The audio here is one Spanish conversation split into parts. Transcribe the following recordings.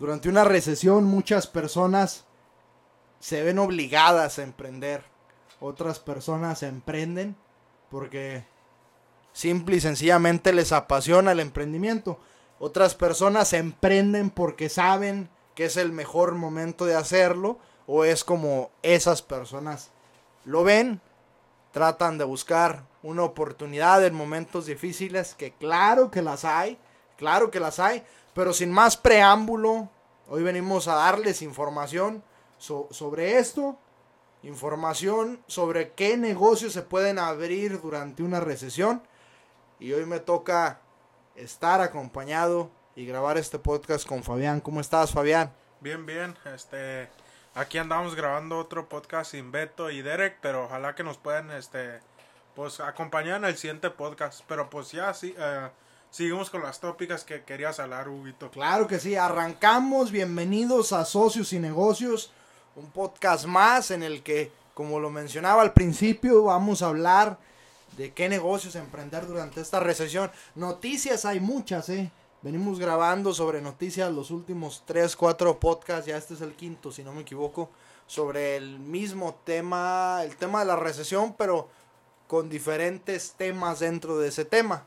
Durante una recesión muchas personas se ven obligadas a emprender. Otras personas emprenden porque simple y sencillamente les apasiona el emprendimiento. Otras personas emprenden porque saben que es el mejor momento de hacerlo o es como esas personas lo ven, tratan de buscar una oportunidad en momentos difíciles, que claro que las hay, claro que las hay, pero sin más preámbulo, hoy venimos a darles información sobre esto, información sobre qué negocios se pueden abrir durante una recesión. Y hoy me toca estar acompañado y grabar este podcast con Fabián. ¿Cómo estás, Fabián? Bien, bien. Este, aquí andamos grabando otro podcast sin Beto y Derek, pero ojalá que nos puedan, este, pues acompañar en el siguiente podcast. Pero pues ya sí, eh, seguimos con las tópicas que querías hablar, Huguito. Claro que sí. Arrancamos. Bienvenidos a Socios y Negocios un podcast más en el que, como lo mencionaba al principio, vamos a hablar de qué negocios emprender durante esta recesión. Noticias hay muchas, ¿eh? Venimos grabando sobre noticias los últimos 3, 4 podcasts, ya este es el quinto, si no me equivoco, sobre el mismo tema, el tema de la recesión, pero con diferentes temas dentro de ese tema.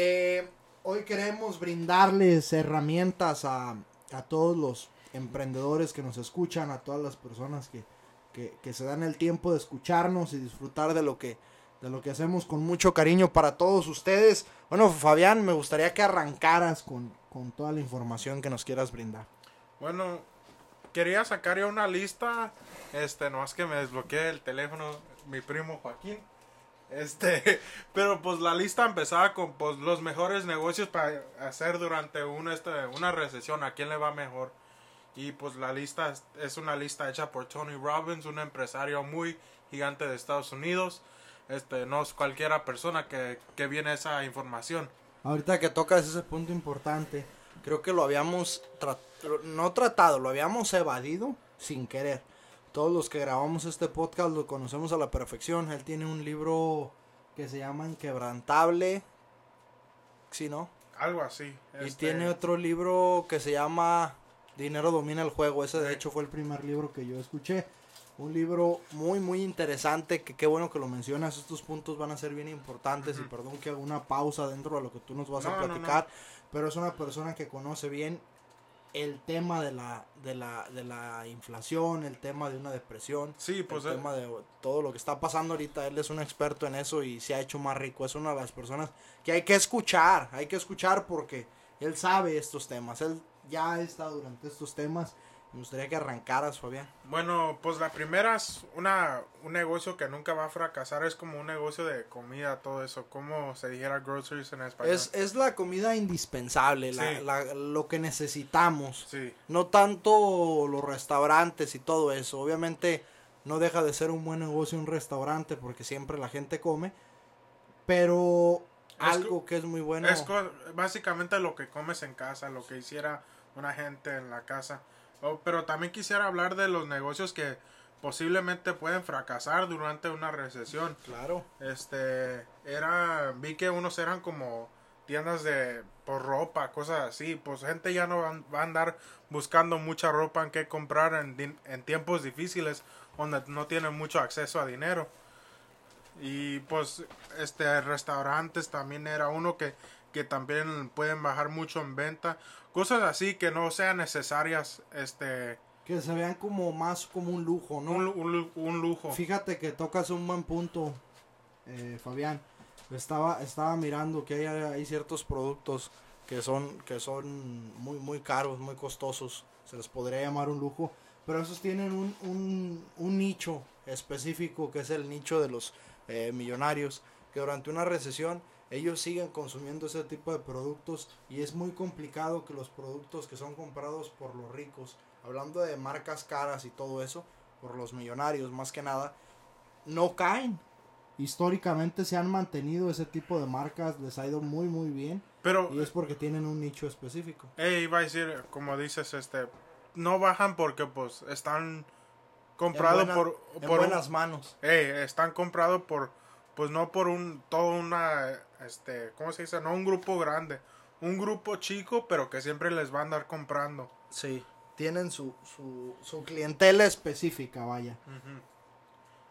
Eh, hoy queremos brindarles herramientas a, a todos los emprendedores que nos escuchan, a todas las personas que, se dan el tiempo de escucharnos y disfrutar de lo que de lo que hacemos con mucho cariño para todos ustedes. Bueno, Fabián, me gustaría que arrancaras con, con toda la información que nos quieras brindar. Bueno, quería sacar ya una lista, este, no es que me desbloqueé el teléfono mi primo Joaquín. Este, pero pues la lista empezaba con pues los mejores negocios para hacer durante una, este, una recesión, a quién le va mejor. Y pues la lista es una lista hecha por Tony Robbins, un empresario muy gigante de Estados Unidos. Este, no es cualquiera persona que, que viene esa información. Ahorita que tocas ese punto importante, creo que lo habíamos no tratado, lo habíamos evadido sin querer. Todos los que grabamos este podcast lo conocemos a la perfección. Él tiene un libro que se llama Inquebrantable. ¿Sí, no? Algo así. Y este tiene otro libro que se llama Dinero domina el juego. Ese de hecho fue el primer libro que yo escuché. Un libro muy, muy interesante, que qué bueno que lo mencionas. Estos puntos van a ser bien importantes y perdón que haga una pausa dentro de lo que tú nos vas a platicar. Pero es una persona que conoce bien el tema de la, de la, de la inflación, el tema de una depresión, sí, pues el tema de todo lo que está pasando ahorita. Él es un experto en eso y se ha hecho más rico. Es una de las personas que hay que escuchar, hay que escuchar porque él sabe estos temas. Él ya estado durante estos temas. Me gustaría que arrancaras, Fabián. Bueno, pues la primera es una, un negocio que nunca va a fracasar. Es como un negocio de comida, todo eso. Como se dijera groceries en español. Es, es la comida indispensable, la, lo que necesitamos. Sí. No tanto los restaurantes y todo eso. Obviamente no deja de ser un buen negocio un restaurante porque siempre la gente come. Pero algo que es muy bueno. Es básicamente lo que comes en casa, lo que hiciera una gente en la casa. Oh, pero también quisiera hablar de los negocios que posiblemente pueden fracasar durante una recesión. Claro. Este, era, vi que unos eran como tiendas de por ropa, cosas así. Pues gente ya no va, a andar buscando mucha ropa en que comprar en, en tiempos difíciles donde no tienen mucho acceso a dinero. Y pues este restaurantes también era uno que, que también pueden bajar mucho en venta cosas así que no sean necesarias, este... Que se vean como más como un lujo, ¿no? Un, lujo. Fíjate que tocas un buen punto, eh, Fabián. Estaba, estaba mirando que hay, hay ciertos productos que son, que son muy, muy caros, muy costosos. Se les podría llamar un lujo. Pero esos tienen un, un, un nicho específico que es el nicho de los eh, millonarios. Que durante una recesión ellos siguen consumiendo ese tipo de productos y es muy complicado que los productos que son comprados por los ricos, hablando de marcas caras y todo eso, por los millonarios más que nada, no caen. Históricamente se han mantenido ese tipo de marcas, les ha ido muy muy bien. Pero, y es porque tienen un nicho específico. Eh, iba a decir, como dices, este, no bajan porque pues están comprados por, por buenas manos. Eh, están comprados por pues no por un todo una este cómo se dice no un grupo grande un grupo chico pero que siempre les va a andar comprando Sí, tienen su, su, su clientela específica, vaya.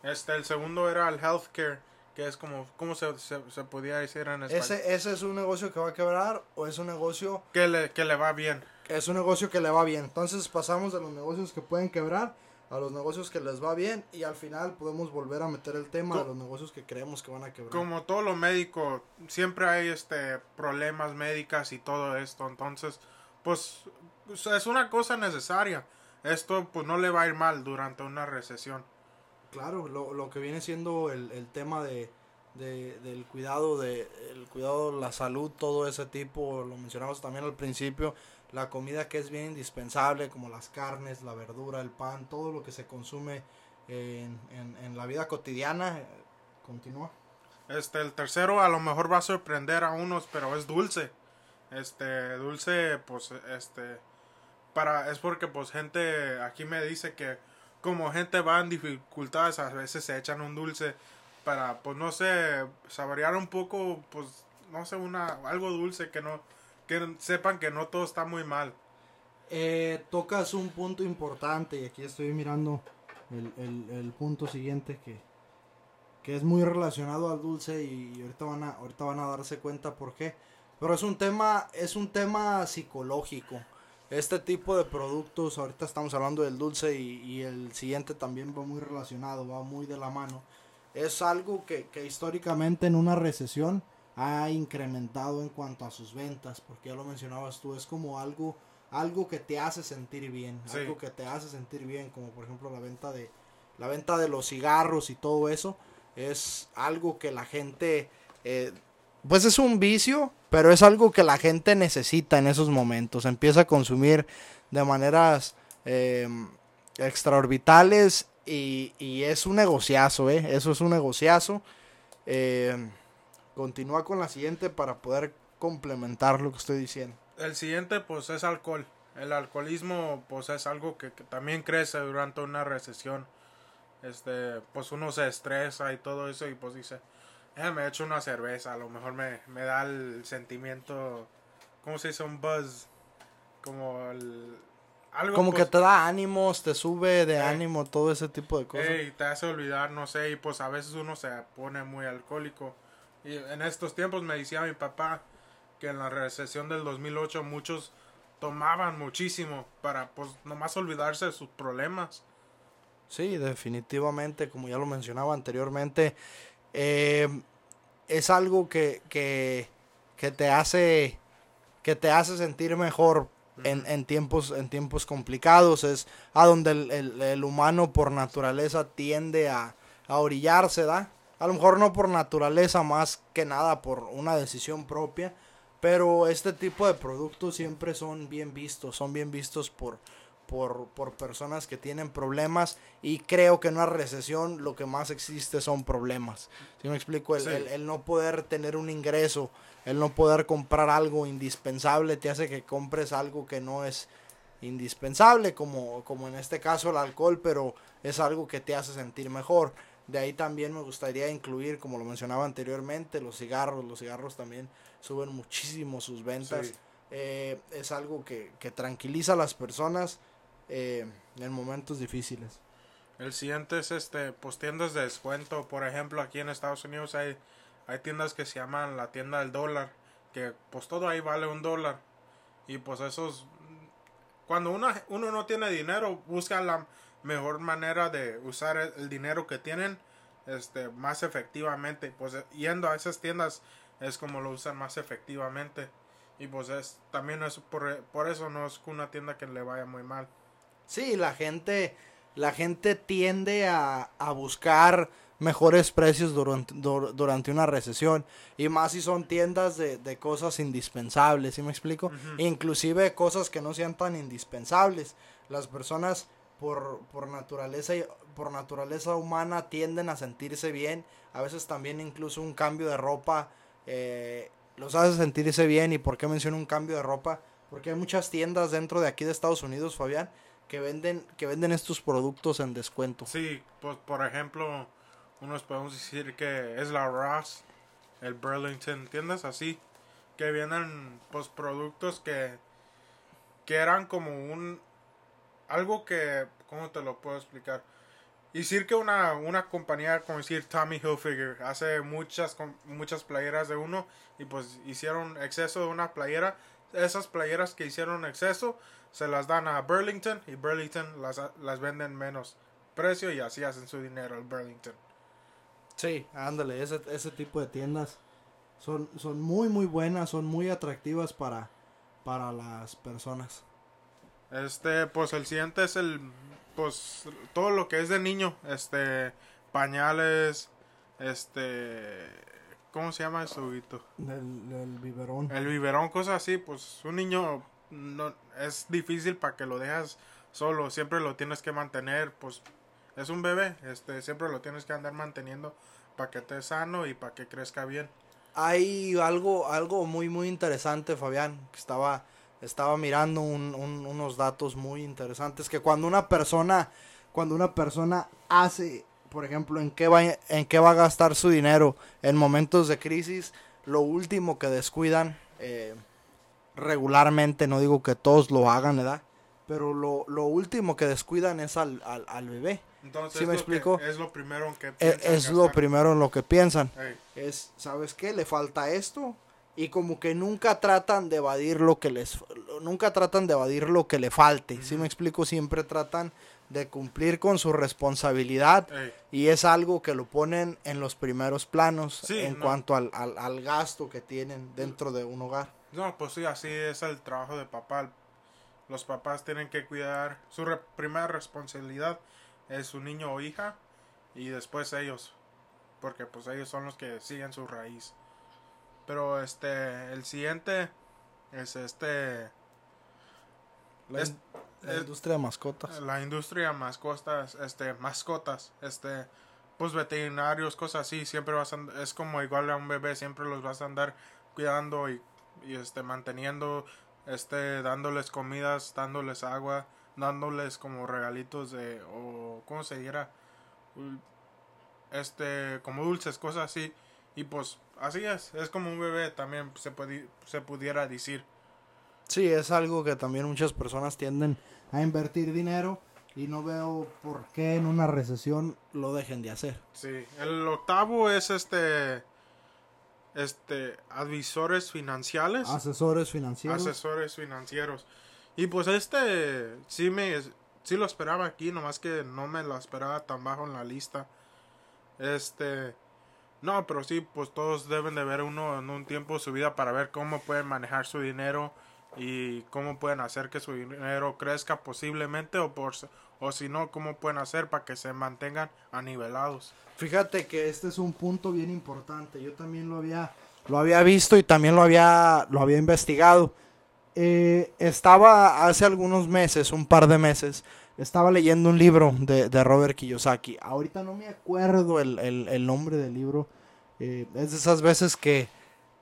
Este, el segundo era el healthcare, que es como, ¿cómo se, se, se podía decir en español? ¿Ese, ¿Ese es un negocio que va a quebrar o es un negocio Que le, que le va bien. es un negocio que le va bien? Entonces pasamos de los negocios que pueden quebrar a los negocios que les va bien y al final podemos volver a meter el tema de los negocios que creemos que van a quebrar. Como todo lo médico, siempre hay este problemas médicas y todo esto. Entonces, pues es una cosa necesaria. Esto pues no le va a ir mal durante una recesión. Claro, lo, lo que viene siendo el, el tema de, de- del cuidado de el cuidado la salud, todo ese tipo, lo mencionamos también al principio, la comida que es bien indispensable, como las carnes, la verdura, el pan, todo lo que se consume en, en, la vida cotidiana. eh, Continúa. Este, el tercero a lo mejor va a sorprender a unos, pero es dulce. Este, dulce, pues, este, para, es porque, pues, gente aquí me dice que como gente va en dificultades, a veces se echan un dulce para, pues, no sé, saborear un poco, pues, no sé, una, algo dulce que no, que sepan que no todo está muy mal. Eh, tocas un punto importante y aquí estoy mirando el, el, el punto siguiente que, que es muy relacionado al dulce y ahorita van a ahorita van a darse cuenta por qué. Pero es un tema es un tema psicológico. Este tipo de productos ahorita estamos hablando del dulce y, y el siguiente también va muy relacionado va muy de la mano. Es algo que, que históricamente en una recesión ha incrementado en cuanto a sus ventas porque ya lo mencionabas tú es como algo algo que te hace sentir bien Sí. algo que te hace sentir bien como por ejemplo la venta de la venta de los cigarros y todo eso es algo que la gente eh, pues es un vicio pero es algo que la gente necesita en esos momentos empieza a consumir de maneras eh, extraorbitales y, y es un negociazo eh eso es un negociazo Eh, continúa con la siguiente para poder complementar lo que estoy diciendo El siguiente, pues, es alcohol. El alcoholismo, pues, es algo que, que también crece durante una recesión. Este, pues, uno se estresa y todo eso y, pues, dice, eh, me echo una cerveza, a lo mejor me, me da el sentimiento, ¿cómo se dice? Un buzz. Como el... Algo, como pues, que te da ánimos te sube de Eh. ánimo todo ese tipo de cosas Ey, te hace olvidar, no sé, y pues a veces uno se pone muy alcohólico. Y en estos tiempos me decía mi papá que en la recesión del 2008 muchos tomaban muchísimo para pues nomás olvidarse de sus problemas. Sí, definitivamente, como ya lo mencionaba anteriormente, eh, es algo que, que, que te hace que te hace sentir mejor en, en tiempos en tiempos complicados. Es a donde el, el- el humano por naturaleza tiende a, a orillarse da a lo mejor no por naturaleza más que nada por una decisión propia pero este tipo de productos siempre son bien vistos son bien vistos por por, por personas que tienen problemas y creo que en una recesión lo que más existe son problemas. ¿Sí me explico? El, Sí. el- el no poder tener un ingreso, el no poder comprar algo indispensable te hace que compres algo que no es indispensable, como, como en este caso el alcohol, pero es algo que te hace sentir mejor. De ahí también me gustaría incluir, como lo mencionaba anteriormente, los cigarros. Los cigarros también suben muchísimo sus ventas. Sí. Eh, es algo que, que tranquiliza a las personas eh, en momentos difíciles. El siguiente es este, pues tiendas de descuento. Por ejemplo, aquí en Estados Unidos hay, hay tiendas que se llaman la tienda del dólar. Que pues todo ahí vale un dólar. Y pues esos... Cuando una, uno no tiene dinero, busca la mejor manera de usar el, dinero que tienen este, más efectivamente. Pues eh, yendo a esas tiendas es como lo usan más efectivamente. Y pues es, también es por, por eso no es una tienda que le vaya muy mal. Sí, la gente, la gente tiende a, a buscar mejores precios durante, dur- durante una recesión y más si son tiendas de, de cosas indispensables, ¿sí me explico? Inclusive cosas que no sean tan indispensables. Las personas por, por naturaleza por naturaleza humana tienden a sentirse bien, a veces también incluso un cambio de ropa eh, los hace sentirse bien. Y por qué menciono un cambio de ropa porque hay muchas tiendas dentro de aquí de Estados Unidos, Fabián, que venden que venden estos productos en descuento. Sí, pues por ejemplo, unos podemos decir que es la Ross, el Burlington, tiendas así, que vienen pues productos que que eran como un algo que cómo te lo puedo explicar decir que una, una compañía como decir Tommy Hilfiger hace muchas muchas playeras de uno y pues hicieron exceso de una playera esas playeras que hicieron exceso se las dan a Burlington y Burlington las, las venden menos precio y así hacen su dinero el Burlington Sí, ándale, ese, ese tipo de tiendas son, son muy, muy buenas, son muy atractivas para, para las personas. Este, pues el siguiente es el, pues todo lo que es de niño, este, pañales, este, ¿cómo se llama eso, Huguito? Del, del biberón. El biberón, cosas así, pues un niño no es difícil para que lo dejas solo, siempre lo tienes que mantener, pues es un bebé, este, siempre lo tienes que andar manteniendo para que esté sano y para que crezca bien. Hay algo, algo muy, muy interesante, Fabián, que estaba, estaba mirando un- un- unos datos muy interesantes, que cuando una persona, cuando una persona hace, por ejemplo, en qué va, en qué va a gastar su dinero en momentos de crisis, lo último que descuidan, eh, regularmente, no digo que todos lo hagan, ¿verdad? Pero lo, lo último que descuidan es al, al, al bebé. Entonces ¿Sí me es, lo que- explico? es lo primero en que piensan es lo primero en lo que piensan. Es, ¿sabes qué? Le falta esto. Y como que nunca tratan de evadir lo que les... Nunca tratan de evadir lo que le falte. Si me explico? Siempre tratan de cumplir con su responsabilidad. Ey. Y es algo que lo ponen en los primeros planos Sí, en no. cuanto al, al, al gasto que tienen dentro de un hogar. No, pues sí, así es el trabajo de papá. Los papás tienen que cuidar. Su re- primera responsabilidad es su niño o hija y después ellos. Porque pues ellos son los que siguen su raíz. Pero este, el siguiente es este, La, Es- in- la es- industria de mascotas. la industria mascotas, este, mascotas, este, pues veterinarios, cosas así. Siempre vas a, es como igual a un bebé, siempre los vas a andar cuidando y, y este, manteniendo, este, dándoles comidas, dándoles agua, dándoles como regalitos de, o, ¿cómo se diera? Ul- Este, como dulces, cosas así. Y pues, así es, es como un bebé también se, puede, se pudiera decir. Sí, es algo que también muchas personas tienden a invertir dinero. Y no veo por qué en una recesión lo dejen de hacer. Sí, el octavo es este, este, advisores financieros, Asesores financieros. asesores financieros. Y pues este, sí me, sí lo esperaba aquí, nomás que no me lo esperaba tan bajo en la lista. Este, no, pero sí, pues todos deben de ver uno en un tiempo de su vida para ver cómo pueden manejar su dinero y cómo pueden hacer que su dinero crezca posiblemente o por o si no cómo pueden hacer para que se mantengan anivelados. Fíjate que este es un punto bien importante. Yo también lo había, lo había visto y también lo había, lo había investigado. Eh, estaba hace algunos meses, un par de meses, estaba leyendo un libro de, de Robert Kiyosaki. Ahorita no me acuerdo el, el- el nombre del libro. Eh, es de esas veces que,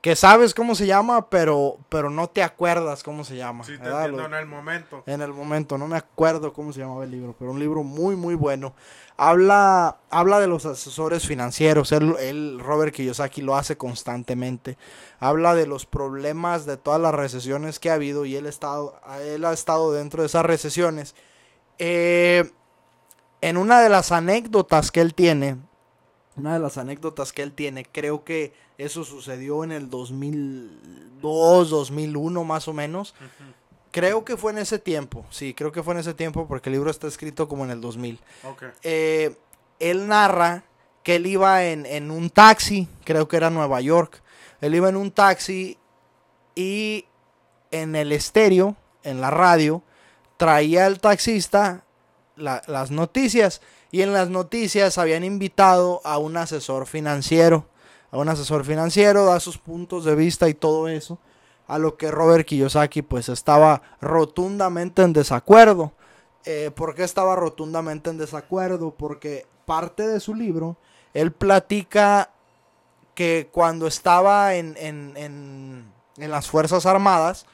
que sabes cómo se llama, pero, pero no te acuerdas cómo se llama. Sí, te entiendo en el momento. en el momento, no me acuerdo cómo se llamaba el libro, pero un libro muy, muy bueno. Habla, habla de los asesores financieros, él, él, Robert Kiyosaki, lo hace constantemente. Habla de los problemas de todas las recesiones que ha habido y él, estado, él ha estado dentro de esas recesiones. Eh, en una de las anécdotas que él tiene, una de las anécdotas que él tiene, creo que eso sucedió en el 2002, 2001 más o menos. Creo que fue en ese tiempo, sí, creo que fue en ese tiempo porque el libro está escrito como en el 2000. Ok. Eh, él narra que él iba en, en un taxi, creo que era Nueva York. Él iba en un taxi y en el estéreo, en la radio, traía el taxista la- las noticias. Y en las noticias habían invitado a un asesor financiero. A un asesor financiero, da sus puntos de vista y todo eso. A lo que Robert Kiyosaki pues estaba rotundamente en desacuerdo. Eh, ¿Por qué estaba rotundamente en desacuerdo? Porque parte de su libro, él platica que cuando estaba en, en, en, en las Fuerzas Armadas,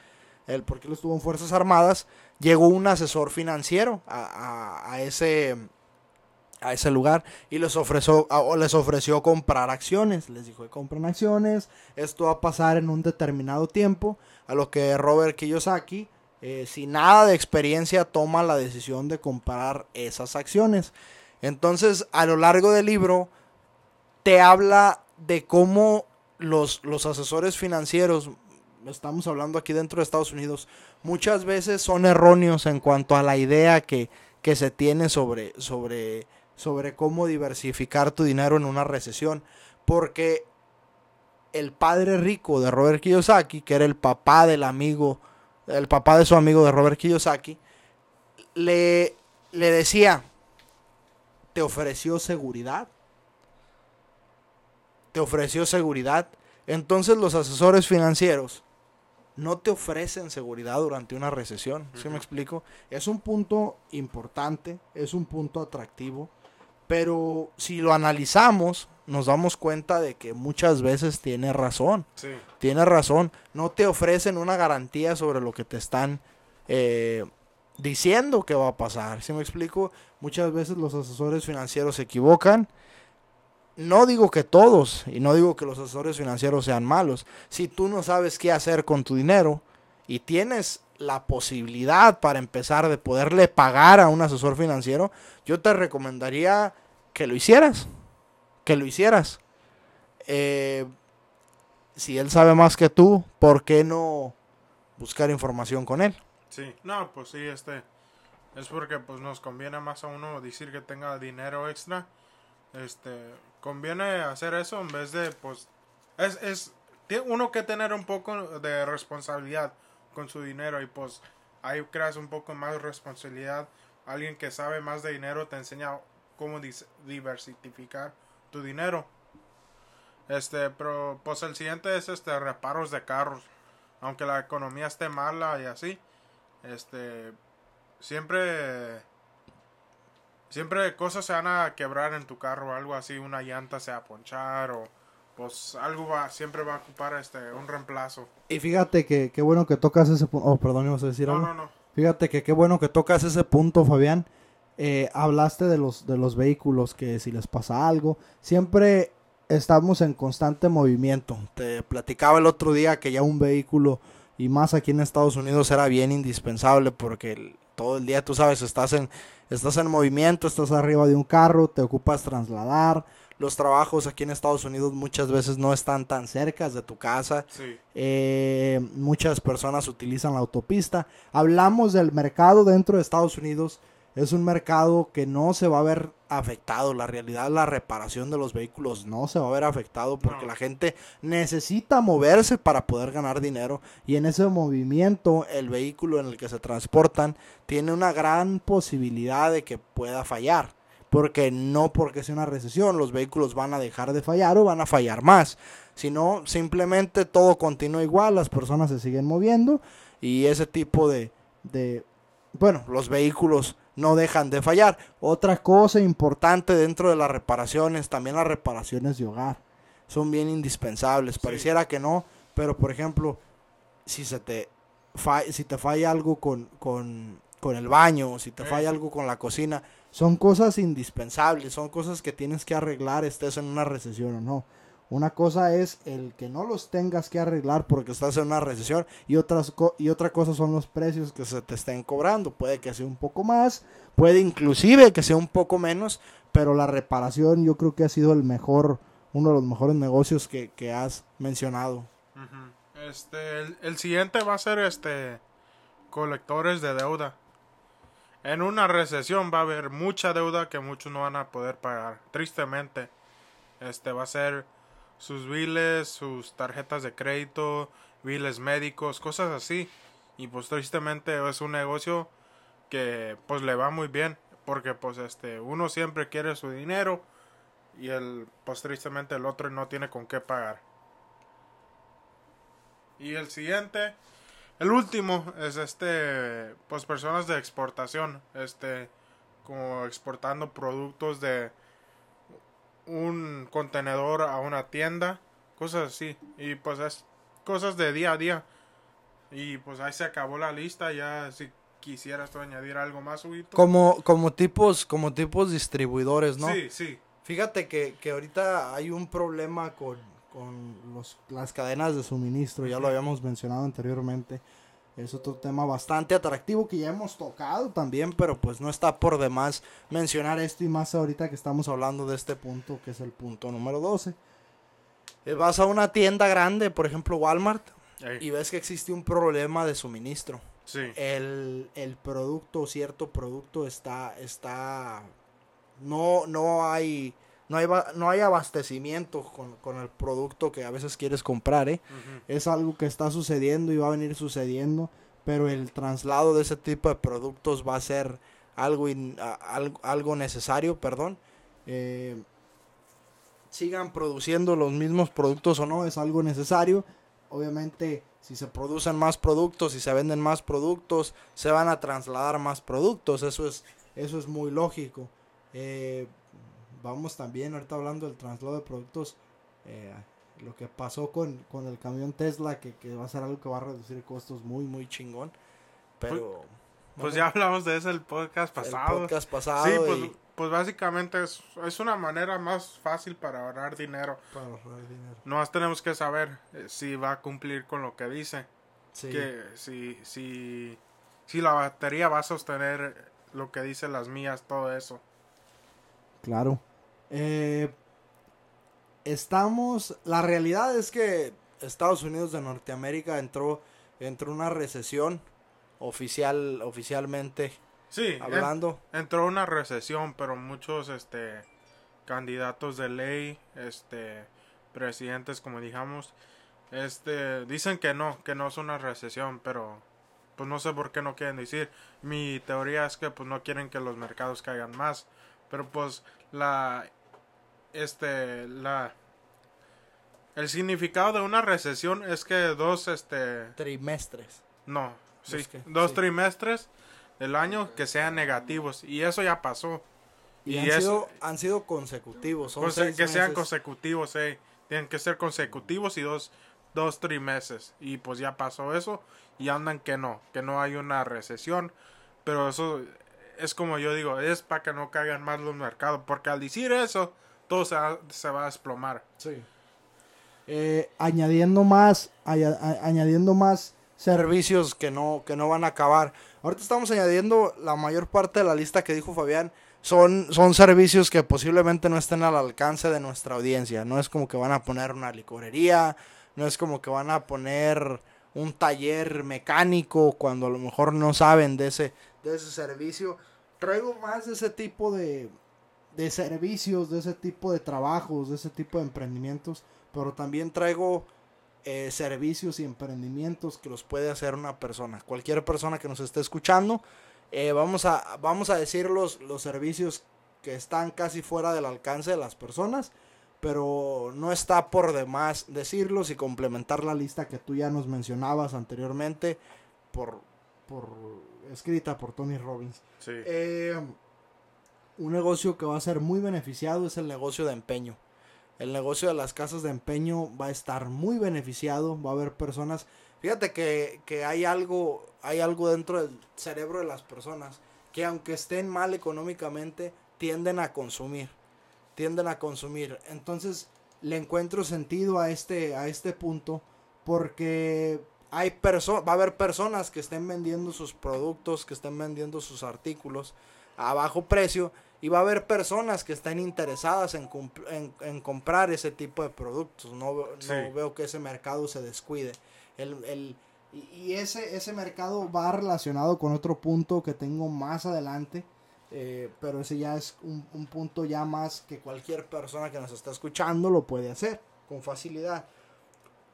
él, porque él estuvo en Fuerzas Armadas, llegó un asesor financiero a, ese, lugar y les ofreció, les ofreció comprar acciones. Les dijo, compren acciones, esto va a pasar en un determinado tiempo. A lo que Robert Kiyosaki eh, sin nada de experiencia toma la decisión de comprar esas acciones. Entonces, a lo largo del libro, te habla de cómo los asesores financieros, estamos hablando aquí dentro de Estados Unidos, muchas veces son erróneos en cuanto a la idea que, que se tiene sobre, sobre, sobre cómo diversificar tu dinero en una recesión. Porque el padre rico de Robert Kiyosaki, que era el papá del amigo, el papá de su amigo de Robert Kiyosaki, le, le decía, te ofreció seguridad. Te ofreció seguridad. Entonces los asesores financieros no te ofrecen seguridad durante una recesión. ¿Sí me explico? Es un punto importante, es un punto atractivo, pero si lo analizamos, nos damos cuenta de que muchas veces tiene razón. Sí. Tiene razón. No te ofrecen una garantía sobre lo que te están eh, diciendo que va a pasar. ¿Sí me explico? Muchas veces los asesores financieros se equivocan. No digo que todos, y no digo que los asesores financieros sean malos. Si tú no sabes qué hacer con tu dinero y tienes la posibilidad para empezar de poderle pagar a un asesor financiero, yo te recomendaría que lo hicieras. Que lo hicieras. Eh, si él sabe más que tú, ¿por qué no buscar información con él? Sí, no, pues sí, este es porque pues nos conviene más a uno decir que tenga dinero extra. Este, conviene hacer eso en vez de pues es es uno que tener un poco de responsabilidad con su dinero y pues ahí creas un poco más responsabilidad. Alguien que sabe más de dinero te enseña cómo diversificar tu dinero. Este, pero pues el siguiente es este reparos de carros. Aunque la economía esté mala y así, este siempre siempre cosas se van a quebrar en tu carro o algo así, una llanta se va a ponchar o pues algo va siempre va a ocupar este un reemplazo. Y fíjate que qué bueno que tocas ese punto. Oh, perdón, ibas a decir No, algo. no, no. Fíjate que qué bueno que tocas ese punto, Fabián. Eh, hablaste de los, de los vehículos, que si les pasa algo, siempre estamos en constante movimiento. Te platicaba el otro día que ya un vehículo, y más aquí en Estados Unidos, era bien indispensable porque el- todo el día, tú sabes, estás en, estás en movimiento, estás arriba de un carro, te ocupas trasladar. Los trabajos aquí en Estados Unidos muchas veces no están tan cerca de tu casa. Sí. Eh, muchas personas utilizan la autopista. Hablamos del mercado dentro de Estados Unidos. Es un mercado que no se va a ver afectado. La realidad, la reparación de los vehículos no se va a ver afectado porque No. la gente necesita moverse para poder ganar dinero. Y en ese movimiento, el vehículo en el que se transportan tiene una gran posibilidad de que pueda fallar. Porque no porque sea una recesión, los vehículos van a dejar de fallar o van a fallar más sino simplemente todo continúa igual, las personas se siguen moviendo y ese tipo de, de, bueno, los vehículos no dejan de fallar. Otra cosa importante dentro de las reparaciones, también las reparaciones de hogar, son bien indispensables, pareciera que no, pero por ejemplo, si se te, fa- si te falla algo con, con, con el baño, si te Eh. falla algo con la cocina, son cosas indispensables, son cosas que tienes que arreglar, estés en una recesión o no. Una cosa es el que no los tengas que arreglar porque estás en una recesión y, otras y otra cosa son los precios que se te estén cobrando. Puede que sea un poco más, puede inclusive que sea un poco menos, pero la reparación yo creo que ha sido el mejor, uno de los mejores negocios que, que has mencionado. Este, el, el siguiente va a ser este colectores de deuda. En una recesión va a haber mucha deuda que muchos no van a poder pagar. Tristemente, este va a ser sus biles, sus tarjetas de crédito, biles médicos, cosas así. Y pues tristemente es un negocio que pues le va muy bien porque pues este uno siempre quiere su dinero y el pues tristemente el otro no tiene con qué pagar. Y el siguiente, el último es este, pues personas de exportación, este, como exportando productos de un contenedor a una tienda, cosas así, y pues es cosas de día a día. Y pues ahí se acabó la lista, ya si quisieras tú añadir algo más, Huguito. Como, como tipos, como tipos distribuidores, ¿no? Sí, sí, Fíjate que, que ahorita hay un problema con, con los, las cadenas de suministro, ya lo habíamos mencionado anteriormente. Es otro tema bastante atractivo que ya hemos tocado también, pero pues no está por demás mencionar esto y más ahorita que estamos hablando de este punto, que es el punto número 12. Eh, vas a una tienda grande, por ejemplo Walmart, Ey, y ves que existe un problema de suministro. sí, El, el producto, cierto producto está, está, no, no hay, no hay, no hay abastecimiento con, con el producto que a veces quieres comprar, ¿eh? es algo que está sucediendo y va a venir sucediendo, pero el traslado de ese tipo de productos va a ser algo, in- a- algo, algo necesario, perdón. Eh, sigan produciendo los mismos productos o no, es algo necesario. Obviamente, si se producen más productos, si se venden más productos, se van a trasladar más productos, eso es, eso es muy lógico. Eh, vamos también, ahorita hablando del traslado de productos, eh, lo que pasó con, con el camión Tesla, que, que va a ser algo que va a reducir costos muy, muy chingón. Pero... Pues ya hablamos de eso el podcast el pasado. podcast pasado. Sí, pues, y- pues básicamente es, es una manera más fácil para ahorrar dinero. para ahorrar dinero. Nomás tenemos que saber eh, si va a cumplir con lo que dice. Sí. Que si, si, si la batería va a sostener lo que dicen las mías, todo eso. Claro. Eh, estamos. La realidad es que Estados Unidos de Norteamérica entró, entró en una recesión oficial, oficialmente Sí, en- hablando. entró una recesión, pero muchos este candidatos de ley, este presidentes como dijamos, este dicen que no, que no es una recesión, pero pues no sé por qué no quieren decir. Mi teoría es que pues no quieren que los mercados caigan más, pero pues la este la el significado de una recesión es que dos este Trimestres. no, sí, Es que- dos sí. trimestres del año que sean negativos. Y eso ya pasó. Y, Y han, sido, han sido consecutivos. Son Conse- que sean meses. consecutivos, eh. Tienen que ser consecutivos y dos, dos trimestres. Y pues ya pasó eso. Y andan que no, que no hay una recesión. Pero eso es como yo digo, es para que no caigan más los mercados. Porque al decir eso, se va, a desplomar. Sí. Eh, añadiendo más, añadiendo más servicios que no, que no van a acabar. Ahorita estamos añadiendo la mayor parte de la lista que dijo Fabián. Son, son servicios que posiblemente no estén al alcance de nuestra audiencia. No es como que van a poner una licorería, no es como que van a poner un taller mecánico cuando a lo mejor no saben de ese, de ese servicio. Traigo más de ese tipo de, de servicios, de ese tipo de trabajos, de ese tipo de emprendimientos, pero también traigo eh, servicios y emprendimientos que los puede hacer una persona. Cualquier persona que nos esté escuchando, eh, vamos, a, vamos a decir los, los servicios que están casi fuera del alcance de las personas, pero no está por demás decirlos y complementar la lista que tú ya nos mencionabas anteriormente por, por escrita por Tony Robbins. Sí. Eh, un negocio que va a ser muy beneficiado es el negocio de empeño. El negocio de las casas de empeño va a estar muy beneficiado. Va a haber personas. Fíjate que, que hay algo. Hay algo dentro del cerebro de las personas. Que aunque estén mal económicamente. Tienden a consumir. Tienden a consumir. Entonces. Le encuentro sentido a este. a este punto. Porque hay perso va a haber personas que estén vendiendo sus productos. Que estén vendiendo sus artículos. A bajo precio y va a haber personas que estén interesadas en, en, en comprar ese tipo de productos. No, no veo que ese mercado se descuide. El, el- y, y ese, ese mercado va relacionado con otro punto que tengo más adelante. eh, pero ese ya es un, un punto ya más que cualquier persona que nos está escuchando lo puede hacer con facilidad.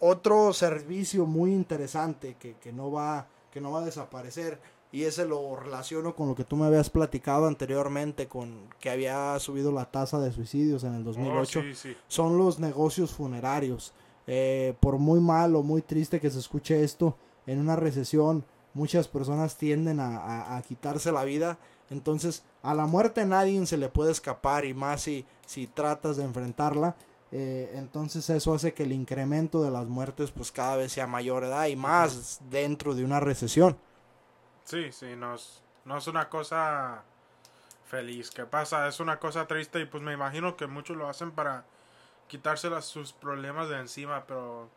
Otro servicio muy interesante que, que no va, que no va a desaparecer y ese lo relaciono con lo que tú me habías platicado anteriormente, con que había subido la tasa de suicidios en el 2008, Oh, sí, sí. son los negocios funerarios. Eh, por muy mal o muy triste que se escuche esto, en una recesión muchas personas tienden a, a- a quitarse la vida. Entonces, a la muerte nadie se le puede escapar y más si, si tratas de enfrentarla. Eh, entonces eso hace que el incremento de las muertes pues cada vez sea mayor edad y más dentro de una recesión. Sí, sí, no es, no es una cosa feliz que pasa, es una cosa triste y pues me imagino que muchos lo hacen para quitarse sus problemas de encima, pero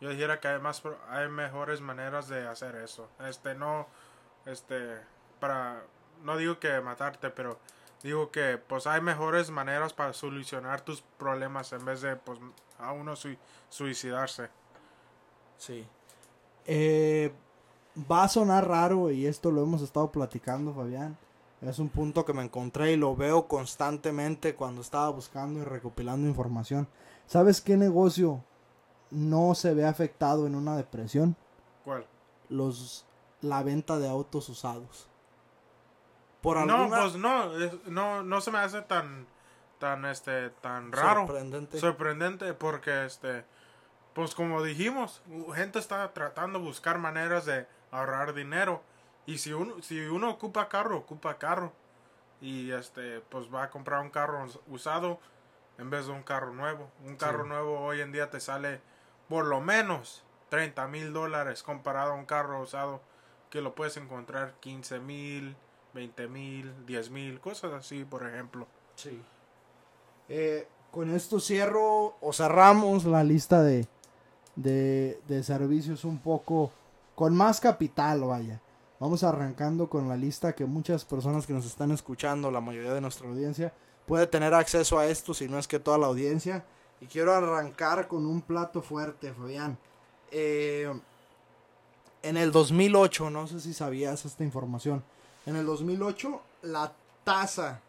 yo dijera que hay más hay mejores maneras de hacer eso. Este no este para no digo que matarte, pero digo que pues hay mejores maneras para solucionar tus problemas en vez de pues a uno sui- suicidarse. Sí. Eh, va a sonar raro y esto lo hemos estado platicando, Fabián. Es un punto que me encontré y lo veo constantemente cuando estaba buscando y recopilando información. ¿Sabes qué negocio no se ve afectado en una depresión? ¿Cuál? Los la venta de autos usados. Por No, alguna pues no, no no se me hace tan tan este tan raro. sorprendente. sorprendente porque este pues como dijimos gente está tratando de buscar maneras de ahorrar dinero y si uno si uno ocupa carro ocupa carro y este pues va a comprar un carro us- usado en vez de un carro nuevo un carro Sí. nuevo hoy en día te sale por lo menos 30 mil dólares comparado a un carro usado que lo puedes encontrar 15 mil 20 mil 10 mil cosas así por ejemplo Sí. Eh, con esto cierro o cerramos la lista de, de, de servicios un poco con más capital, vaya. Vamos arrancando con la lista que muchas personas que nos están escuchando, la mayoría de nuestra audiencia, puede tener acceso a esto, si no es que toda la audiencia. Y quiero arrancar con un plato fuerte, Fabián. Eh, en el 2008, no sé si sabías esta información, en el 2008 la tasa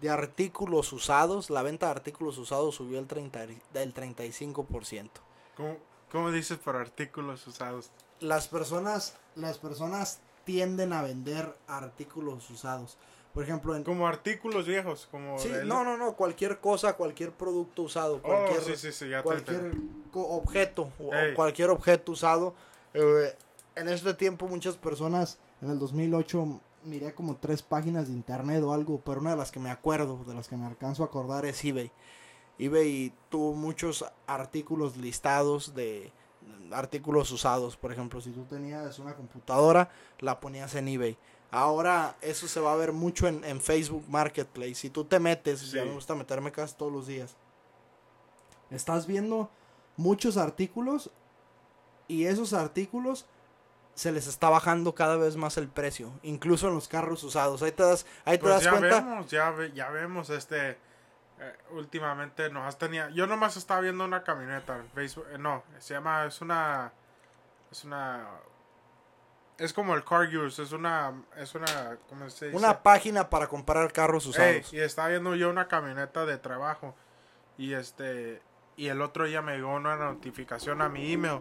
de artículos usados, la venta de artículos usados subió el, 30, del 35%. ¿Cómo, cómo dices por artículos usados? Las personas, las personas tienden a vender artículos usados. Por ejemplo, en... Como artículos viejos, como... Sí, no, no, no, cualquier cosa, cualquier producto usado, Oh, cualquier, sí, sí, sí, ya cualquier objeto o, cualquier objeto usado. Eh, en este tiempo muchas personas, en el 2008 miré como tres páginas de internet o algo, pero una de las que me acuerdo, de las que me alcanzo a acordar es eBay. eBay tuvo muchos artículos listados de artículos usados, por ejemplo, si tú tenías una computadora, la ponías en eBay. Ahora eso se va a ver mucho en, en Facebook Marketplace. Si tú te metes, ya me gusta meterme casi todos los días. Estás viendo muchos artículos y esos artículos se les está bajando cada vez más el precio, incluso en los carros usados. Ahí te das, ahí te Pues das ya cuenta. vemos, ya, ve- ya vemos, este... eh, últimamente nos has tenido... Yo nomás estaba viendo una camioneta en Facebook. eh, no, se llama... Es una... Es una... Es como el Car Use, es una... Es una... ¿Cómo se dice? Una página para comprar carros Ey, usados. y estaba viendo yo una camioneta de trabajo. Y este. Y el otro día me llegó una notificación a mi email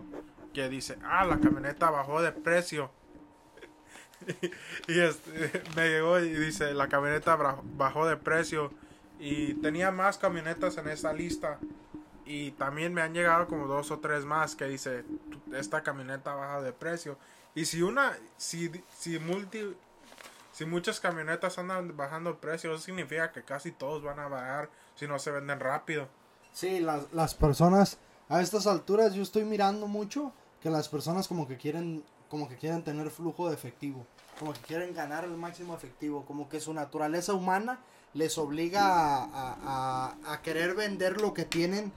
que dice, ah, la camioneta bajó de precio. y este, me llegó y dice, la camioneta bajó de precio. Y tenía más camionetas en esa lista. Y también me han llegado como dos o tres más que dice, "Tu- esta camioneta baja de precio. Y si una, si, si multi, si muchas camionetas andan bajando precio, eso significa que casi todos van a bajar si no se venden rápido. Sí, las, las personas a estas alturas yo estoy mirando mucho que las personas como que quieren como que quieren tener flujo de efectivo, como que quieren ganar el máximo efectivo, como que su naturaleza humana les obliga a, a- a- a querer vender lo que tienen.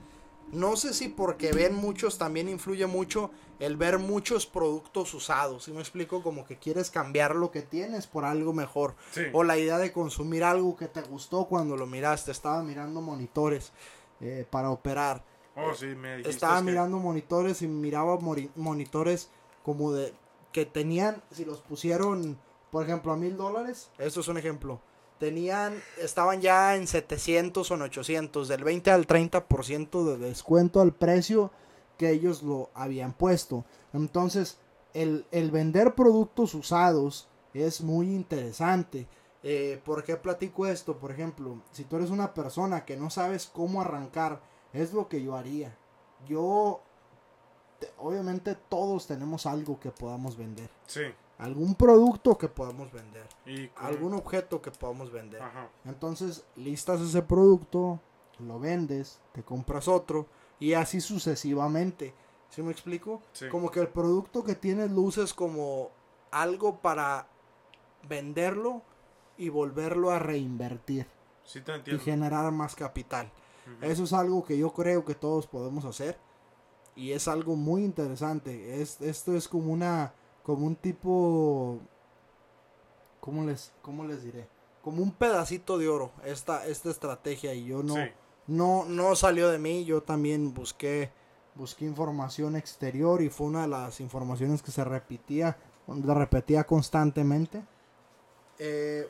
No sé si porque ven muchos también influye mucho el ver muchos productos usados. Si me explico? Como que quieres cambiar lo que tienes por algo mejor. Sí. O la idea de consumir algo que te gustó cuando lo miraste. Estaba mirando monitores eh, para operar. Oh, sí, me dijiste Estaba que- mirando monitores y miraba monitores como de que tenían, si los pusieron, por ejemplo, a mil dólares, esto es un ejemplo, tenían, estaban ya en 700 o en 800, del 20 al 30% de descuento al precio que ellos lo habían puesto. Entonces, el, el vender productos usados es muy interesante. Eh, ¿Por qué platico esto? Por ejemplo, si tú eres una persona que no sabes cómo arrancar, es lo que yo haría. Yo, te- obviamente todos tenemos algo que podamos vender. Sí. Algún producto que podamos vender. Y con- Algún objeto que podamos vender. Ajá. Entonces, listas ese producto, lo vendes, te compras otro y así sucesivamente. ¿Sí me explico? Sí. Como que el producto que tienes luces como algo para venderlo y volverlo a reinvertir Sí te y generar más capital. Eso es algo que yo creo que todos podemos hacer. y es algo muy interesante. Es, esto es como una, como un tipo, ¿cómo les, cómo les diré? Como un pedacito de oro esta, esta estrategia y yo no, Sí. no, no salió de mí. Yo también busqué, busqué información exterior y fue una de las informaciones que se repetía, se repetía constantemente. Eh,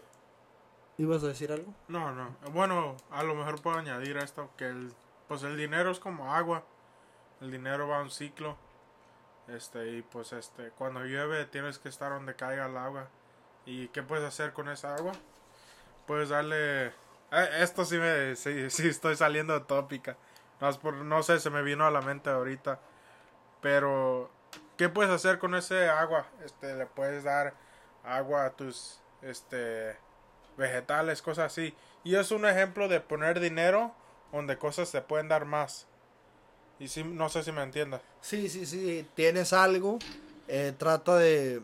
¿Ibas a decir algo? No, no. Bueno, a lo mejor puedo añadir a esto que el, pues el dinero es como agua. El dinero va a un ciclo. Este, y pues este, cuando llueve tienes que estar donde caiga el agua. ¿Y qué puedes hacer con esa agua? Puedes darle... eh, esto sí me... Sí, sí estoy saliendo de tópica. No, por- no sé, se me vino a la mente ahorita. Pero... ¿Qué puedes hacer con ese agua? Este, le puedes dar agua a tus... Este vegetales, cosas así. Y es un ejemplo de poner dinero donde cosas se pueden dar más. Y sí, no sé si me entiendas. Sí, sí, sí. Tienes algo, eh, trata de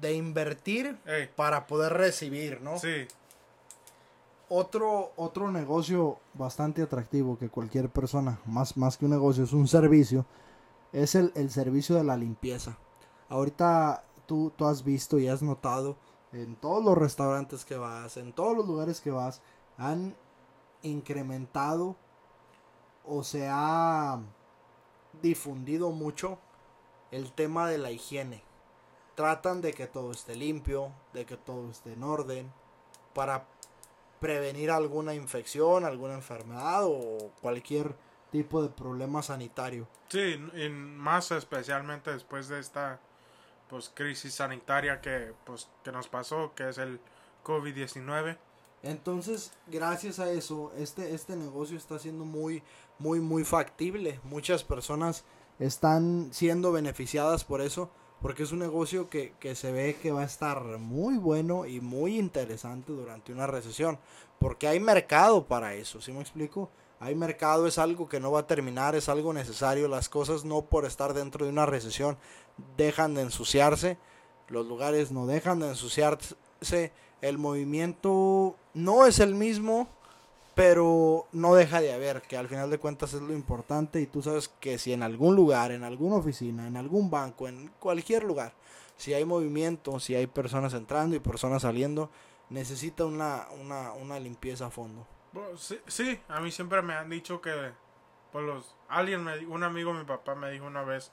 de invertir Ey, para poder recibir, ¿no? sí, Otro otro negocio bastante atractivo que cualquier persona, más más que un negocio, es un servicio, es el, el servicio de la limpieza. Ahorita tú, tú has visto y has notado en todos los restaurantes que vas, en todos los lugares que vas, han incrementado o se ha difundido mucho el tema de la higiene. Tratan de que todo esté limpio, de que todo esté en orden, para prevenir alguna infección, alguna enfermedad o cualquier tipo de problema sanitario. sí, y más especialmente después de esta pues crisis sanitaria que pues que nos pasó, que es el COVID-19. Entonces, gracias a eso, este, este negocio está siendo muy, muy, muy factible. Muchas personas están siendo beneficiadas por eso, porque es un negocio que, que se ve que va a estar muy bueno y muy interesante durante una recesión, porque hay mercado para eso, ¿sí me explico? Hay mercado, es algo que no va a terminar, es algo necesario, las cosas no por estar dentro de una recesión dejan de ensuciarse, los lugares no dejan de ensuciarse, el movimiento no es el mismo, pero no deja de haber, que al final de cuentas es lo importante y tú sabes que si en algún lugar, en alguna oficina, en algún banco, en cualquier lugar, si hay movimiento, si hay personas entrando y personas saliendo, necesita una, una, una limpieza a fondo. Sí, sí, a mí siempre me han dicho que pues los alguien me un amigo mi papá me dijo una vez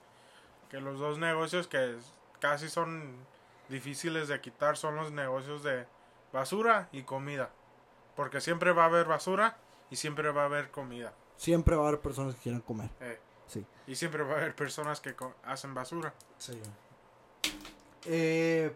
que los dos negocios que casi son difíciles de quitar son los negocios de basura y comida. Porque siempre va a haber basura y siempre va a haber comida. Siempre va a haber personas que quieran comer. eh, Sí. y siempre va a haber personas que hacen basura. Sí. Eh,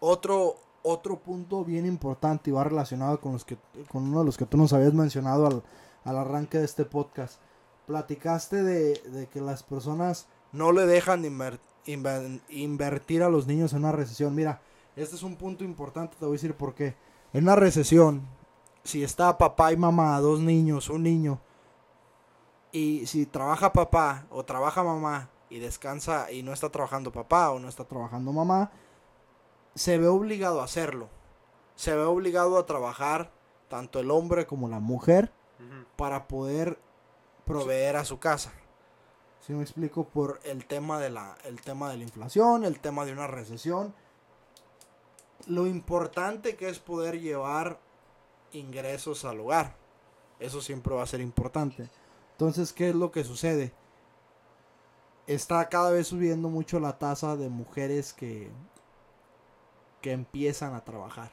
otro, otro punto bien importante y va relacionado con, los que, con uno de los que tú nos habías mencionado al, al arranque de este podcast. Platicaste de, de que las personas no le dejan de inver- inver- invertir a los niños en una recesión. Mira, este es un punto importante, te voy a decir por qué. En una recesión, si está papá y mamá, dos niños, un niño, y si trabaja papá o trabaja mamá y descansa y no está trabajando papá o no está trabajando mamá, se ve obligado a hacerlo. Se ve obligado a trabajar tanto el hombre como la mujer para poder proveer a su casa. Si me explico por el tema de la el tema de la inflación, el tema de una recesión, lo importante que es poder llevar ingresos al hogar. Eso siempre va a ser importante. Entonces, ¿qué es lo que sucede? Está cada vez subiendo mucho la tasa de mujeres que que empiezan a trabajar.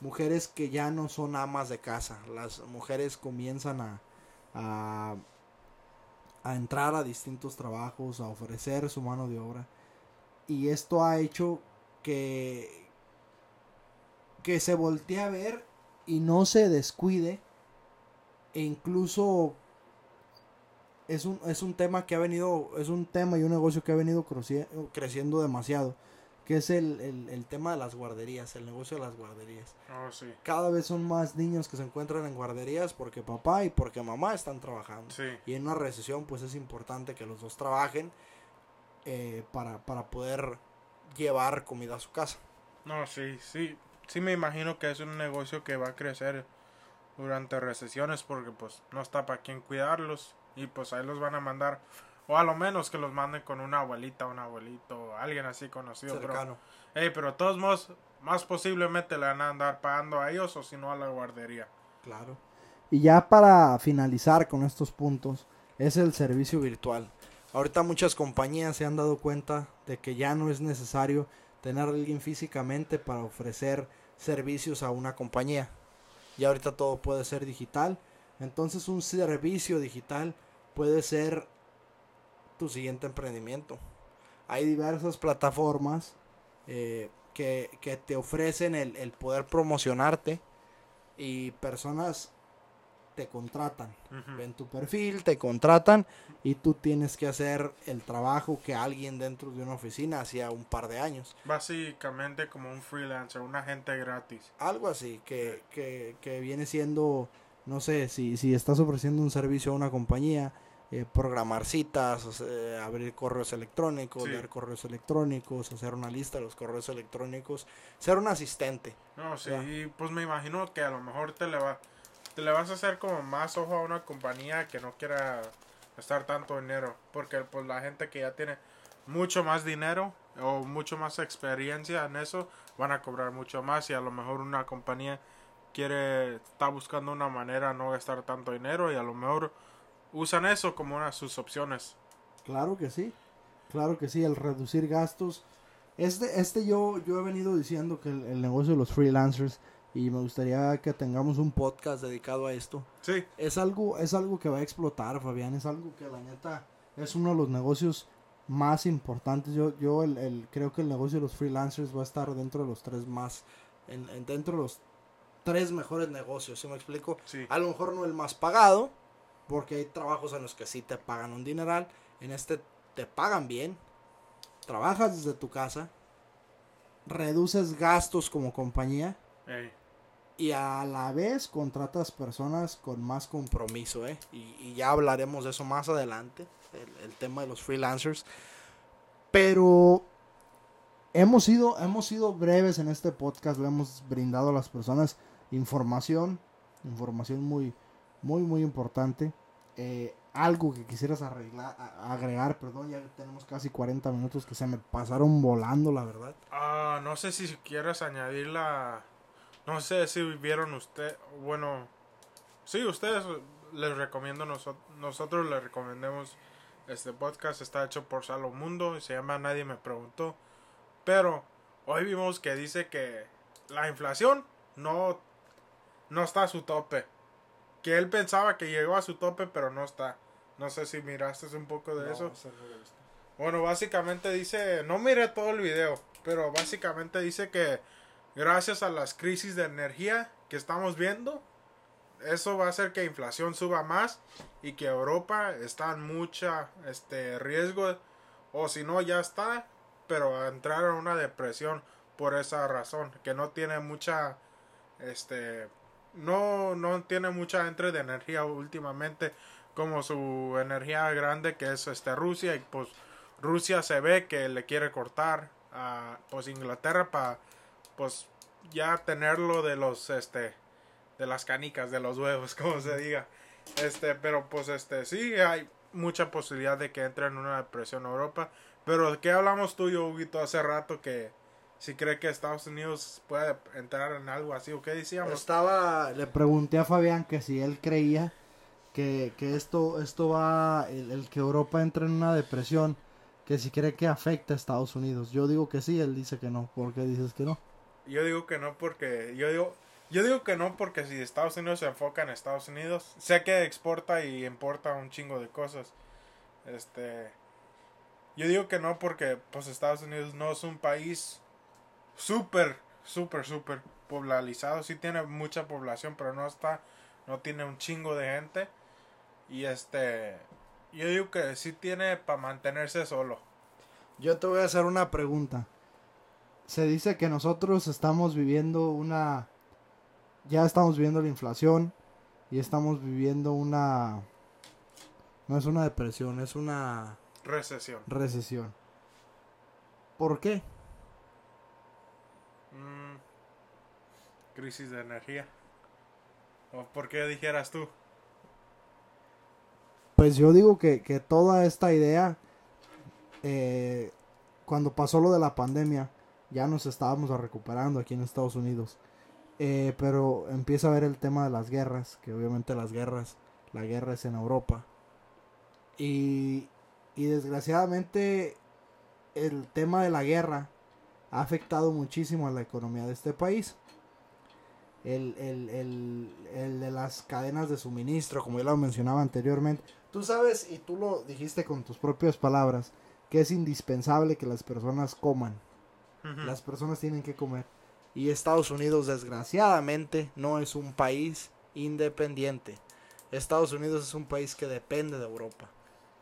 Mujeres que ya no son amas de casa. Las mujeres comienzan a, a, a entrar a distintos trabajos, a ofrecer su mano de obra. Y esto ha hecho que, que se voltee a ver y no se descuide. E incluso es un, es un tema que ha venido, es un tema y un negocio que ha venido creci- creciendo demasiado. Que es el, el, el tema de las guarderías, el negocio de las guarderías Oh, sí. cada vez son más niños que se encuentran en guarderías porque papá y porque mamá están trabajando. Sí. Y en una recesión pues es importante que los dos trabajen eh, para, para poder llevar comida a su casa. No, sí, sí. Sí me imagino que es un negocio que va a crecer durante recesiones porque pues no está para quien cuidarlos. y pues ahí los van a mandar o a lo menos que los manden con una abuelita, un abuelito, alguien así conocido. Cercano. Pero, pero de todos modos, más posiblemente le van a andar pagando a ellos o si no a la guardería. Claro. Y ya para finalizar con estos puntos, es el servicio virtual. Ahorita muchas compañías se han dado cuenta de que ya no es necesario tener a alguien físicamente para ofrecer servicios a una compañía. Y ahorita todo puede ser digital. Entonces un servicio digital puede ser tu siguiente emprendimiento. Hay diversas plataformas eh, que, que, te ofrecen el, el, poder promocionarte y personas te contratan. Uh -huh. Ven tu perfil, te contratan y tú tienes que hacer el trabajo que alguien dentro de una oficina hacía un par de años. Básicamente como un freelancer, un agente gratis. Algo así, que, que, que viene siendo, no sé, si, si estás ofreciendo un servicio a una compañía, eh, programar citas, o sea, abrir correos electrónicos, sí. leer correos electrónicos, hacer una lista de los correos electrónicos, ser un asistente. No, sí, y pues me imagino que a lo mejor te le va, te le vas a hacer como más ojo a una compañía que no quiera gastar tanto dinero, porque pues la gente que ya tiene mucho más dinero o mucho más experiencia en eso van a cobrar mucho más y a lo mejor una compañía quiere está buscando una manera no gastar tanto dinero y a lo mejor usan eso como una de sus opciones. Claro que sí, claro que sí, el reducir gastos. Este, este yo, yo he venido diciendo que el, negocio de los freelancers y me gustaría que tengamos un podcast dedicado a esto. Sí. Es algo, es algo que va a explotar, Fabián, es algo que la neta es uno de los negocios más importantes. Yo, yo el, el creo que el negocio de los freelancers va a estar dentro de los tres más, en, en dentro de los tres mejores negocios, ¿sí me explico? Sí. A lo mejor no el más pagado, porque hay trabajos en los que sí te pagan un dineral. En este te pagan bien. Trabajas desde tu casa. Reduces gastos como compañía. Ey. Y a la vez contratas personas con más compromiso. ¿eh? Y, ya hablaremos de eso más adelante. El, tema de los freelancers. Pero hemos sido, hemos sido breves en este podcast. Le hemos brindado a las personas información. Información muy, muy muy importante eh, algo que quisieras arreglar, agregar perdón ya tenemos casi 40 minutos que se me pasaron volando la verdad ah no sé si quieres añadir la no sé si vieron usted bueno sí ustedes les recomiendo nosotros nosotros les recomendemos este podcast está hecho por Salomundo y se llama Nadie me preguntó pero hoy vimos que dice que la inflación no no está a su tope que él pensaba que llegó a su tope, pero no está. No sé si miraste un poco de no, eso. Bueno, básicamente dice, no miré todo el video, pero básicamente dice que gracias a las crisis de energía que estamos viendo, eso va a hacer que la inflación suba más y que Europa está en mucha este riesgo o si no ya está, pero a entrar en una depresión por esa razón, que no tiene mucha este no, no tiene mucha entre de energía últimamente como su energía grande que es este Rusia y pues Rusia se ve que le quiere cortar a pues Inglaterra para pues ya tenerlo de los este de las canicas de los huevos como se diga este pero pues este sí hay mucha posibilidad de que entre en una depresión Europa pero de qué hablamos tú y yo Huguito hace rato que si cree que Estados Unidos puede entrar en algo así o qué decíamos. Estaba, le pregunté a Fabián que si él creía que, que esto, esto va, el, el, que Europa entre en una depresión, que si cree que afecta a Estados Unidos. Yo digo que sí, él dice que no. ¿Por qué dices que no? Yo digo que no porque, yo digo, yo digo que no porque si Estados Unidos se enfoca en Estados Unidos, sé que exporta y importa un chingo de cosas. Este, yo digo que no porque pues Estados Unidos no es un país súper, súper, súper poblarizado. Sí tiene mucha población, pero no está, no tiene un chingo de gente. Y este, yo digo que sí tiene para mantenerse solo. Yo te voy a hacer una pregunta. Se dice que nosotros estamos viviendo una, ya estamos viviendo la inflación y estamos viviendo una, no es una depresión, es una recesión. Recesión. ¿Por qué? Mm, crisis de energía. ¿O por qué dijeras tú? Pues yo digo que, que toda esta idea, eh, cuando pasó lo de la pandemia, ya nos estábamos recuperando aquí en Estados Unidos. Eh, pero empieza a ver el tema de las guerras, que obviamente las guerras, la guerra es en Europa. Y, y desgraciadamente el tema de la guerra ha afectado muchísimo a la economía de este país. El, el, el, el, de las cadenas de suministro, como ya lo mencionaba anteriormente. Tú sabes, y tú lo dijiste con tus propias palabras, que es indispensable que las personas coman. Las personas tienen que comer. Y Estados Unidos, desgraciadamente, no es un país independiente. Estados Unidos es un país que depende de Europa.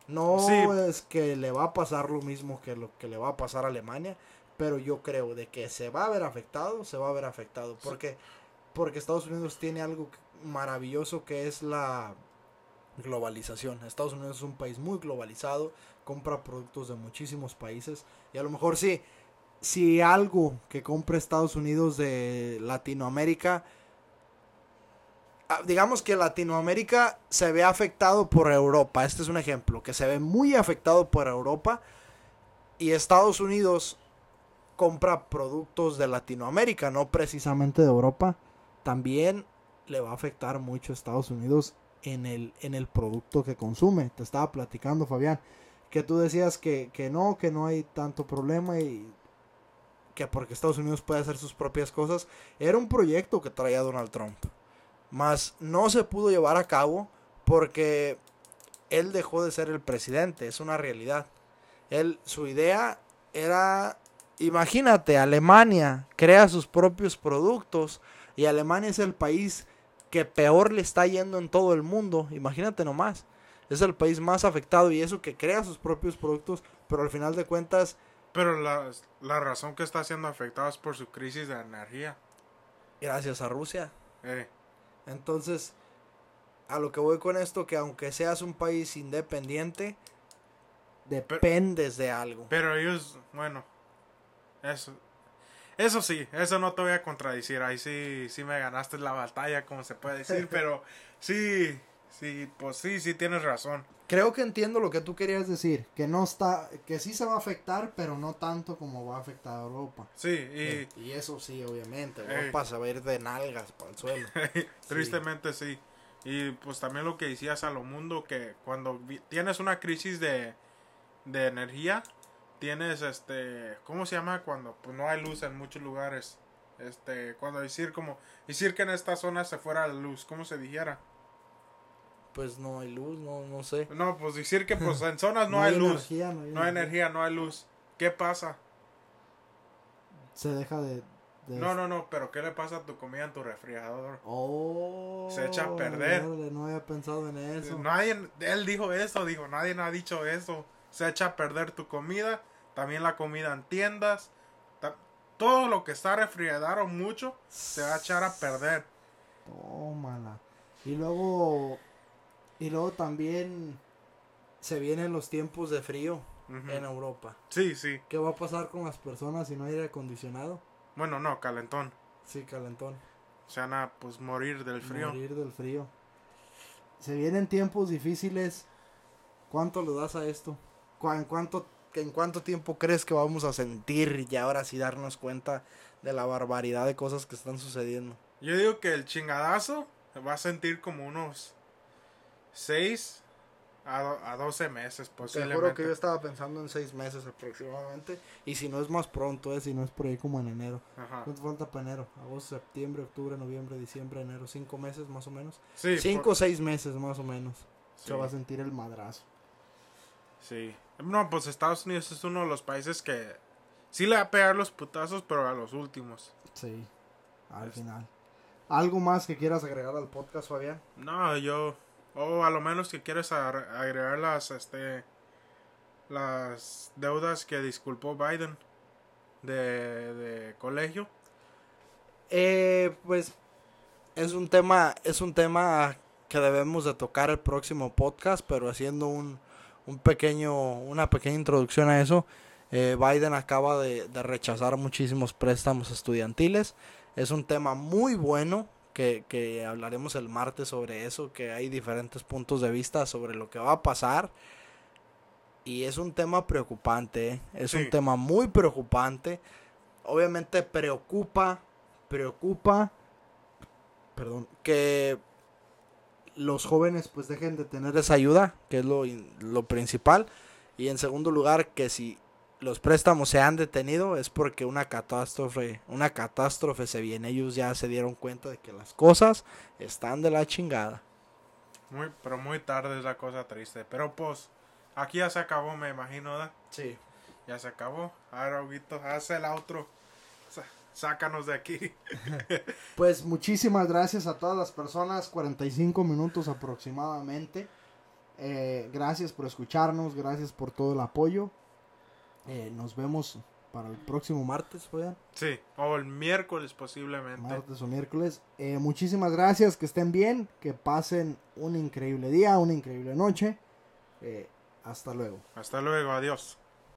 No es que le va a pasar lo mismo que lo que le va a pasar a Alemania, pero yo creo de que se va a ver afectado, se va a ver afectado. Porque, porque Estados Unidos tiene algo maravilloso que es la globalización. Estados Unidos es un país muy globalizado, compra productos de muchísimos países y a lo mejor sí, si algo que compra Estados Unidos de Latinoamérica, ah, digamos que Latinoamérica se ve afectado por Europa, este es un ejemplo, que se ve muy afectado por Europa. Y Estados Unidos compra productos de Latinoamérica, no precisamente de Europa, también le va a afectar mucho a Estados Unidos en el, en el producto que consume. Te estaba platicando, Fabián, que tú decías que, que no, que no hay tanto problema y que porque Estados Unidos puede hacer sus propias cosas. Era un proyecto que traía Donald Trump. Mas no se pudo llevar a cabo porque él dejó de ser el presidente, es una realidad. Él, su idea era imagínate, Alemania crea sus propios productos y Alemania es el país que peor le está yendo en todo el mundo. Imagínate nomás. Es el país más afectado y eso que crea sus propios productos, pero al final de cuentas... Pero la, la razón que está siendo afectado es por su crisis de energía. Gracias a Rusia. Eh. Entonces, a lo que voy con esto, que aunque seas un país independiente, dependes de algo. Pero ellos, bueno, eso. Eso sí, eso no te voy a contradecir. Ahí sí, sí me ganaste la batalla, como se puede decir. pero sí, sí, pues sí, sí tienes razón. Creo que entiendo lo que tú querías decir. Que no está, que sí se va a afectar, pero no tanto como va a afectar a Europa. Sí, y, eh, y eso sí, obviamente. Europa se va a ir de nalgas para el suelo. Tristemente sí. Y pues también lo que decías a lo mundo, que cuando tienes una crisis de, de energía, tienes este, ¿cómo se llama cuando pues no hay luz en muchos lugares? Este, cuando decir como decir que en esta zona se fuera la luz, ¿cómo se dijera? Pues no hay luz, no no sé. No, pues decir que pues en zonas no, hay, luz. no, hay, no hay energía, no hay luz. ¿Qué pasa? Se deja de, No, no, no, pero ¿qué le pasa a tu comida en tu refrigerador? Oh. Se echa a perder. No había pensado en eso. Nadie, él dijo eso, dijo, nadie ha dicho eso se echa a perder tu comida, también la comida en tiendas, todo lo que está refrigerado mucho se va a echar a perder. Tómala. Y luego, y luego también se vienen los tiempos de frío en Europa. Sí, sí. ¿Qué va a pasar con las personas si no hay aire acondicionado? Bueno, no, calentón. Sí, calentón. Se van a pues morir del frío. Morir del frío. Se vienen tiempos difíciles. ¿Cuánto le das a esto? ¿En cuánto, ¿En cuánto tiempo crees que vamos a sentir y ahora sí darnos cuenta de la barbaridad de cosas que están sucediendo? Yo digo que el chingadazo va a sentir como unos 6 a, a 12 meses posiblemente. Seguro que yo estaba pensando en 6 meses aproximadamente. Y si no es más pronto, ¿eh? si no es por ahí como en enero. ¿Cuánto falta para enero? Agosto, septiembre, octubre, noviembre, diciembre, enero. 5 meses más o menos. 5 o 6 meses más o menos. Se va a sentir el madrazo. Sí. No, pues Estados Unidos es uno de los países que sí le va a pegar los putazos, pero a los últimos. Sí, al final. ¿Algo más que quieras agregar al podcast, Fabián? No, yo. O a lo menos que quieres agregar las, este, las deudas que disculpó Biden de, de colegio. Eh, pues es un tema, es un tema que debemos de tocar el próximo podcast, pero haciendo un, un pequeño, una pequeña introducción a eso. Eh, Biden acaba de, rechazar muchísimos préstamos estudiantiles. Es un tema muy bueno que, que hablaremos el martes sobre eso, que hay diferentes puntos de vista sobre lo que va a pasar. Y es un tema preocupante, ¿eh? es Sí. un tema muy preocupante. Obviamente preocupa, preocupa, perdón, que los jóvenes pues dejen de tener esa ayuda, que es lo, lo principal. Y en segundo lugar, que si los préstamos se han detenido es porque una catástrofe, una catástrofe se viene. Ellos ya se dieron cuenta de que las cosas están de la chingada. Muy, pero muy tarde es la cosa triste. Pero pues, aquí ya se acabó, me imagino, ¿verdad? Sí. Ya se acabó. Ahora, Huguito, haz el outro. Sa- sácanos de aquí. Pues muchísimas gracias a todas las personas, 45 minutos aproximadamente. Eh, gracias por escucharnos, gracias por todo el apoyo. Eh, nos vemos para el próximo martes, ¿verdad? Sí, o el miércoles posiblemente. martes o miércoles. Eh, muchísimas gracias, que estén bien, que pasen un increíble día, una increíble noche. Eh, hasta luego. Hasta luego, adiós.